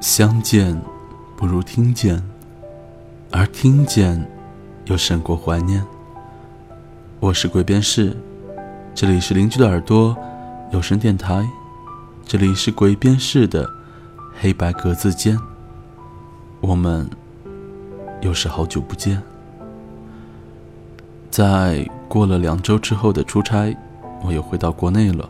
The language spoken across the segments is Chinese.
相见不如听见，而听见又胜过怀念。我是鬼边士，这里是邻居的耳朵有声电台，这里是鬼边士的黑白格子间。我们又是好久不见，在过了两周之后的出差，我又回到国内了，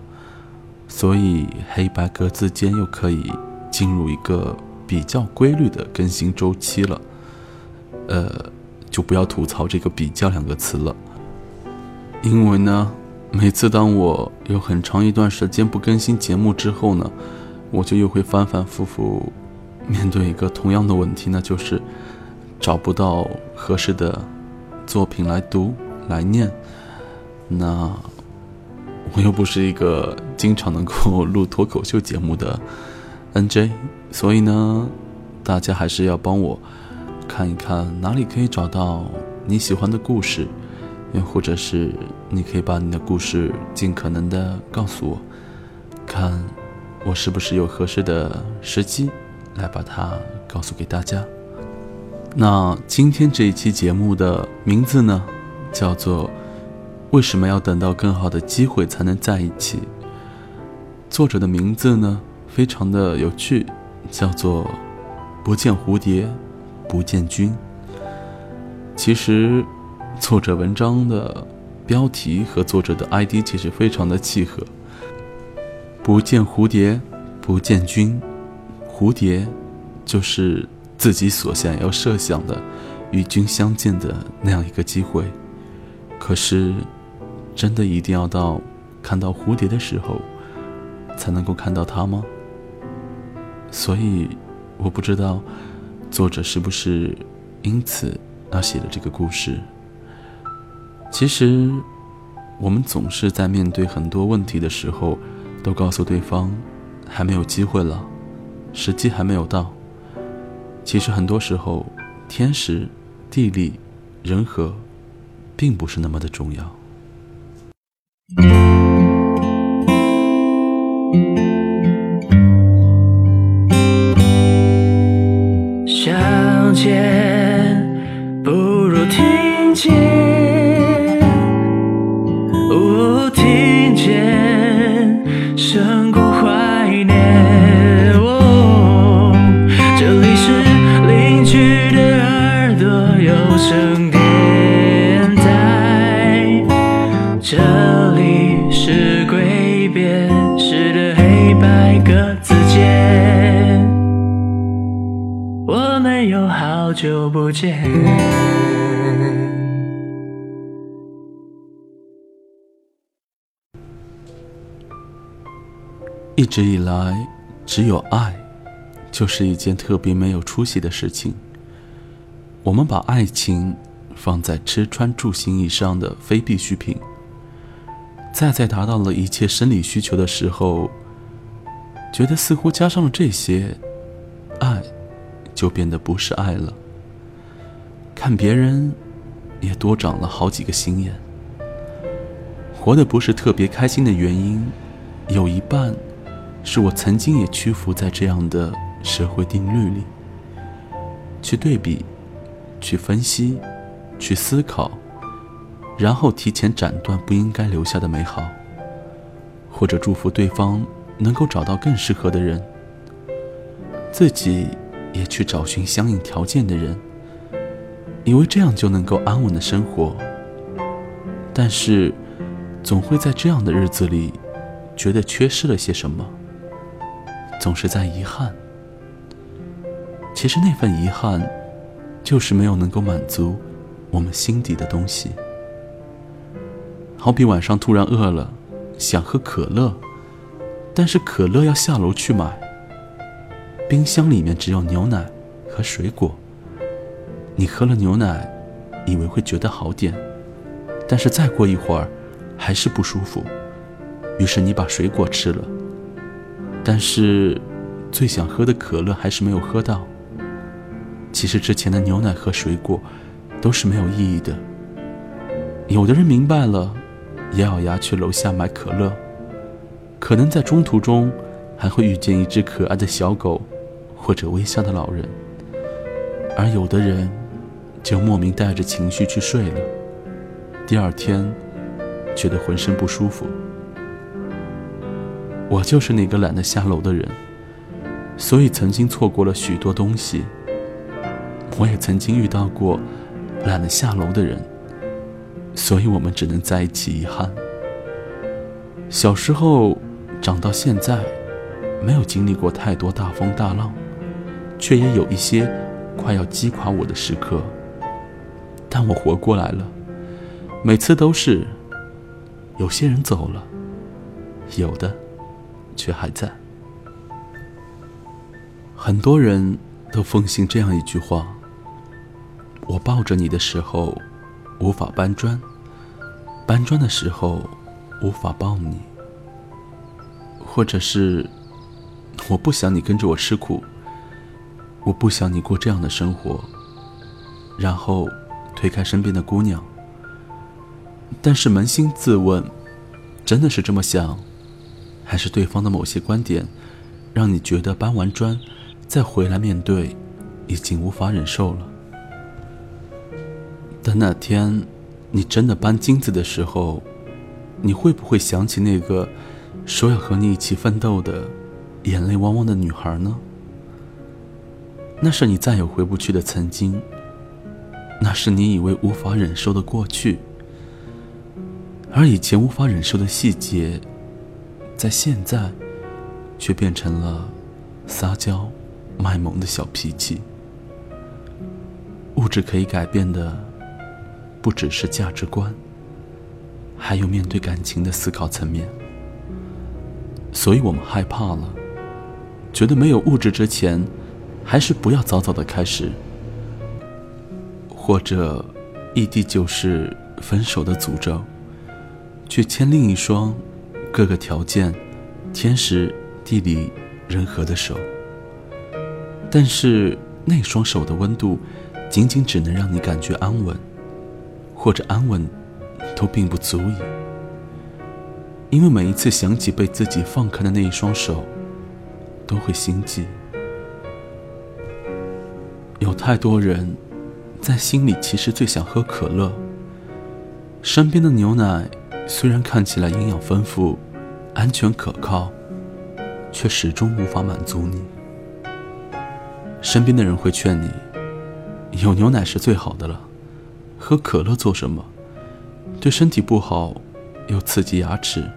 所以黑白格子间又可以。进入一个比较规律的更新周期了，呃，就不要吐槽这个“比较”两个词了，因为呢，每次当我有很长一段时间不更新节目之后呢，我就又会反反复复面对一个同样的问题，那就是找不到合适的作品来读来念。那我又不是一个经常能够录脱口秀节目的。N J，所以呢，大家还是要帮我看一看哪里可以找到你喜欢的故事，又或者是你可以把你的故事尽可能的告诉我，看我是不是有合适的时机来把它告诉给大家。那今天这一期节目的名字呢，叫做《为什么要等到更好的机会才能在一起》。作者的名字呢？非常的有趣，叫做“不见蝴蝶，不见君”。其实，作者文章的标题和作者的 ID 其实非常的契合。“不见蝴蝶，不见君”，蝴蝶就是自己所想要设想的与君相见的那样一个机会。可是，真的一定要到看到蝴蝶的时候，才能够看到它吗？所以，我不知道作者是不是因此而写了这个故事。其实，我们总是在面对很多问题的时候，都告诉对方还没有机会了，时机还没有到。其实很多时候，天时、地利、人和，并不是那么的重要。一直以来，只有爱，就是一件特别没有出息的事情。我们把爱情放在吃穿住行以上的非必需品，在在达到了一切生理需求的时候，觉得似乎加上了这些，爱就变得不是爱了。看别人，也多长了好几个心眼。活的不是特别开心的原因，有一半。是我曾经也屈服在这样的社会定律里，去对比，去分析，去思考，然后提前斩断不应该留下的美好，或者祝福对方能够找到更适合的人，自己也去找寻相应条件的人，以为这样就能够安稳的生活。但是，总会在这样的日子里，觉得缺失了些什么。总是在遗憾，其实那份遗憾，就是没有能够满足我们心底的东西。好比晚上突然饿了，想喝可乐，但是可乐要下楼去买，冰箱里面只有牛奶和水果。你喝了牛奶，以为会觉得好点，但是再过一会儿，还是不舒服，于是你把水果吃了。但是，最想喝的可乐还是没有喝到。其实之前的牛奶和水果，都是没有意义的。有的人明白了，咬咬牙去楼下买可乐，可能在中途中，还会遇见一只可爱的小狗，或者微笑的老人，而有的人就莫名带着情绪去睡了，第二天觉得浑身不舒服。我就是那个懒得下楼的人，所以曾经错过了许多东西。我也曾经遇到过懒得下楼的人，所以我们只能在一起遗憾。小时候，长到现在，没有经历过太多大风大浪。却也有一些快要击垮我的时刻，但我活过来了。每次都是，有些人走了，有的却还在。很多人都奉行这样一句话：我抱着你的时候，无法搬砖；搬砖的时候，无法抱你。或者是，我不想你跟着我吃苦。我不想你过这样的生活，然后推开身边的姑娘。但是扪心自问，真的是这么想，还是对方的某些观点，让你觉得搬完砖再回来面对，已经无法忍受了？等哪天你真的搬金子的时候，你会不会想起那个说要和你一起奋斗的、眼泪汪汪的女孩呢？那是你再也回不去的曾经，那是你以为无法忍受的过去，而以前无法忍受的细节，在现在，却变成了撒娇、卖萌的小脾气。物质可以改变的，不只是价值观，还有面对感情的思考层面。所以我们害怕了，觉得没有物质之前。还是不要早早的开始，或者异地就是分手的诅咒，去牵另一双各个条件天时地利人和的手。但是那双手的温度，仅仅只能让你感觉安稳，或者安稳都并不足以，因为每一次想起被自己放开的那一双手，都会心悸。有太多人，在心里其实最想喝可乐。身边的牛奶虽然看起来营养丰富、安全可靠，却始终无法满足你。身边的人会劝你，有牛奶是最好的了，喝可乐做什么？对身体不好，又刺激牙齿，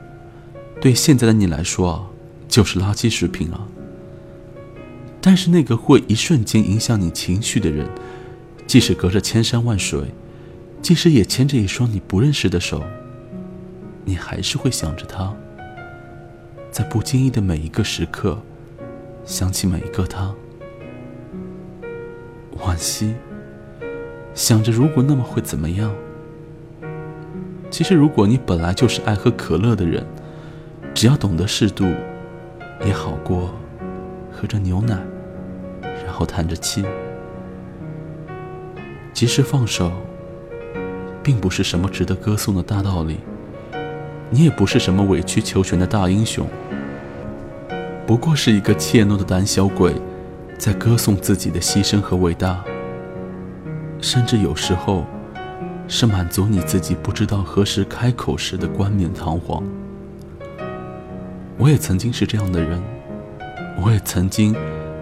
对现在的你来说，就是垃圾食品啊。但是那个会一瞬间影响你情绪的人，即使隔着千山万水，即使也牵着一双你不认识的手，你还是会想着他，在不经意的每一个时刻，想起每一个他，惋惜，想着如果那么会怎么样？其实如果你本来就是爱喝可乐的人，只要懂得适度，也好过喝着牛奶。然后叹着气，及时放手，并不是什么值得歌颂的大道理，你也不是什么委曲求全的大英雄，不过是一个怯懦的胆小鬼，在歌颂自己的牺牲和伟大，甚至有时候，是满足你自己不知道何时开口时的冠冕堂皇。我也曾经是这样的人，我也曾经。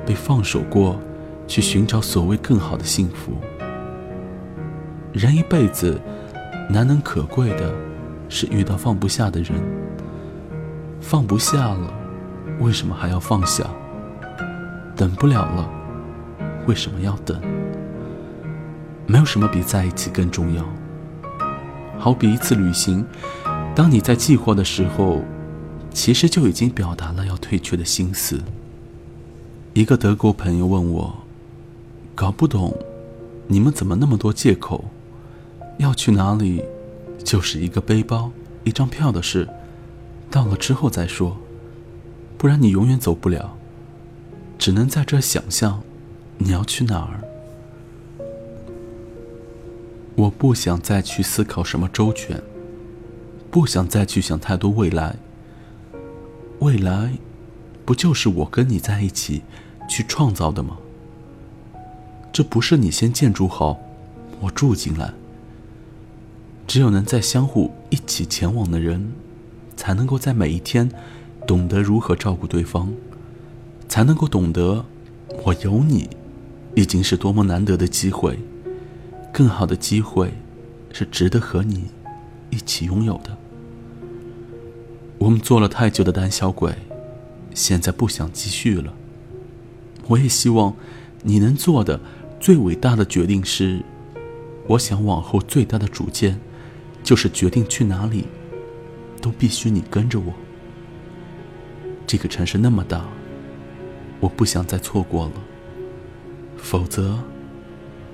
被放手过，去寻找所谓更好的幸福。人一辈子难能可贵的，是遇到放不下的人。放不下了，为什么还要放下？等不了了，为什么要等？没有什么比在一起更重要。好比一次旅行，当你在计划的时候，其实就已经表达了要退却的心思。一个德国朋友问我：“搞不懂，你们怎么那么多借口？要去哪里，就是一个背包、一张票的事，到了之后再说，不然你永远走不了，只能在这想象你要去哪儿。”我不想再去思考什么周全，不想再去想太多未来。未来。不就是我跟你在一起，去创造的吗？这不是你先建筑好，我住进来。只有能在相互一起前往的人，才能够在每一天懂得如何照顾对方，才能够懂得我有你，已经是多么难得的机会。更好的机会，是值得和你一起拥有的。我们做了太久的胆小鬼，现在不想继续了。我也希望你能做的最伟大的决定是，我想往后最大的主见，就是决定去哪里，都必须你跟着我。这个城市那么大，我不想再错过了，否则。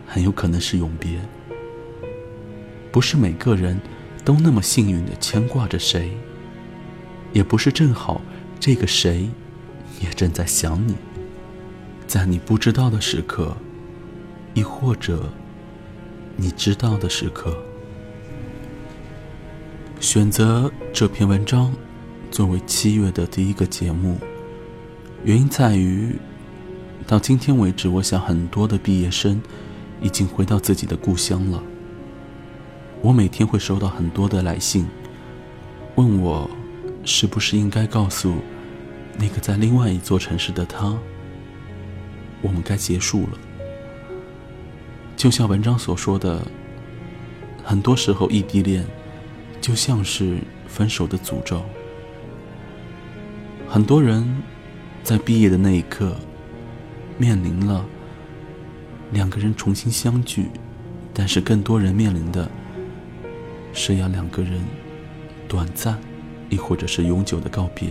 很有可能是永别。不是每个人都那么幸运的牵挂着谁，也不是正好这个谁也正在想你，在你不知道的时刻，亦或者你知道的时刻。选择这篇文章作为七月的第一个节目，原因在于，到今天为止，我想很多的毕业生。已经回到自己的故乡了。我每天会收到很多的来信，问我是不是应该告诉那个在另外一座城市的他，我们该结束了。就像文章所说的，很多时候异地恋就像是分手的诅咒。很多人在毕业的那一刻面临了。两个人重新相聚，但是更多人面临的是要两个人短暂，亦或者是永久的告别。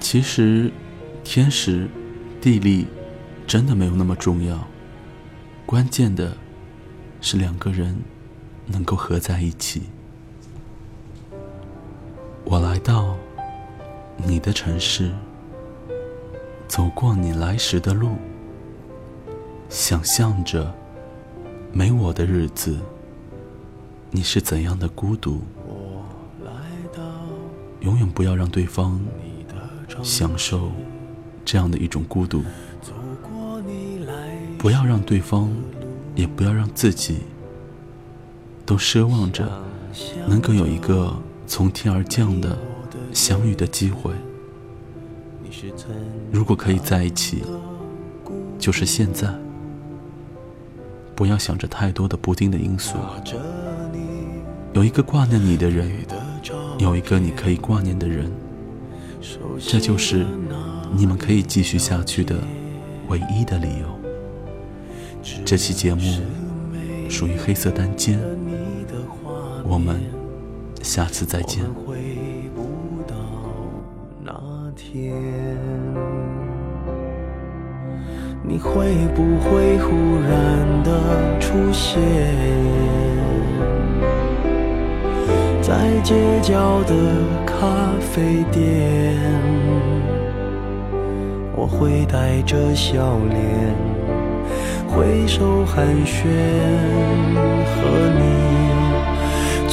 其实，天时、地利真的没有那么重要，关键的是两个人能够合在一起。我来到你的城市，走过你来时的路。想象着没我的日子，你是怎样的孤独？永远不要让对方享受这样的一种孤独，不要让对方，也不要让自己，都奢望着能够有一个从天而降的相遇的机会。如果可以在一起，就是现在。不要想着太多的不定的因素。有一个挂念你的人，有一个你可以挂念的人，这就是你们可以继续下去的唯一的理由。这期节目属于黑色单间，我们下次再见。回不到那天你会不会忽然的出现在街角的咖啡店？我会带着笑脸挥手寒暄，和你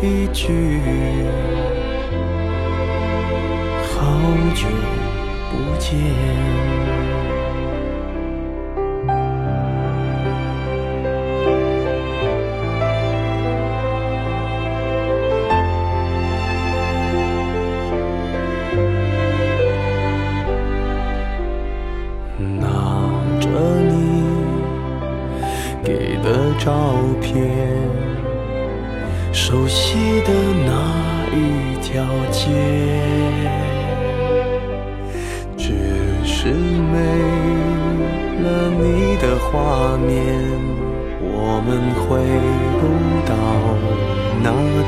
一句，好久。不见。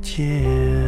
见。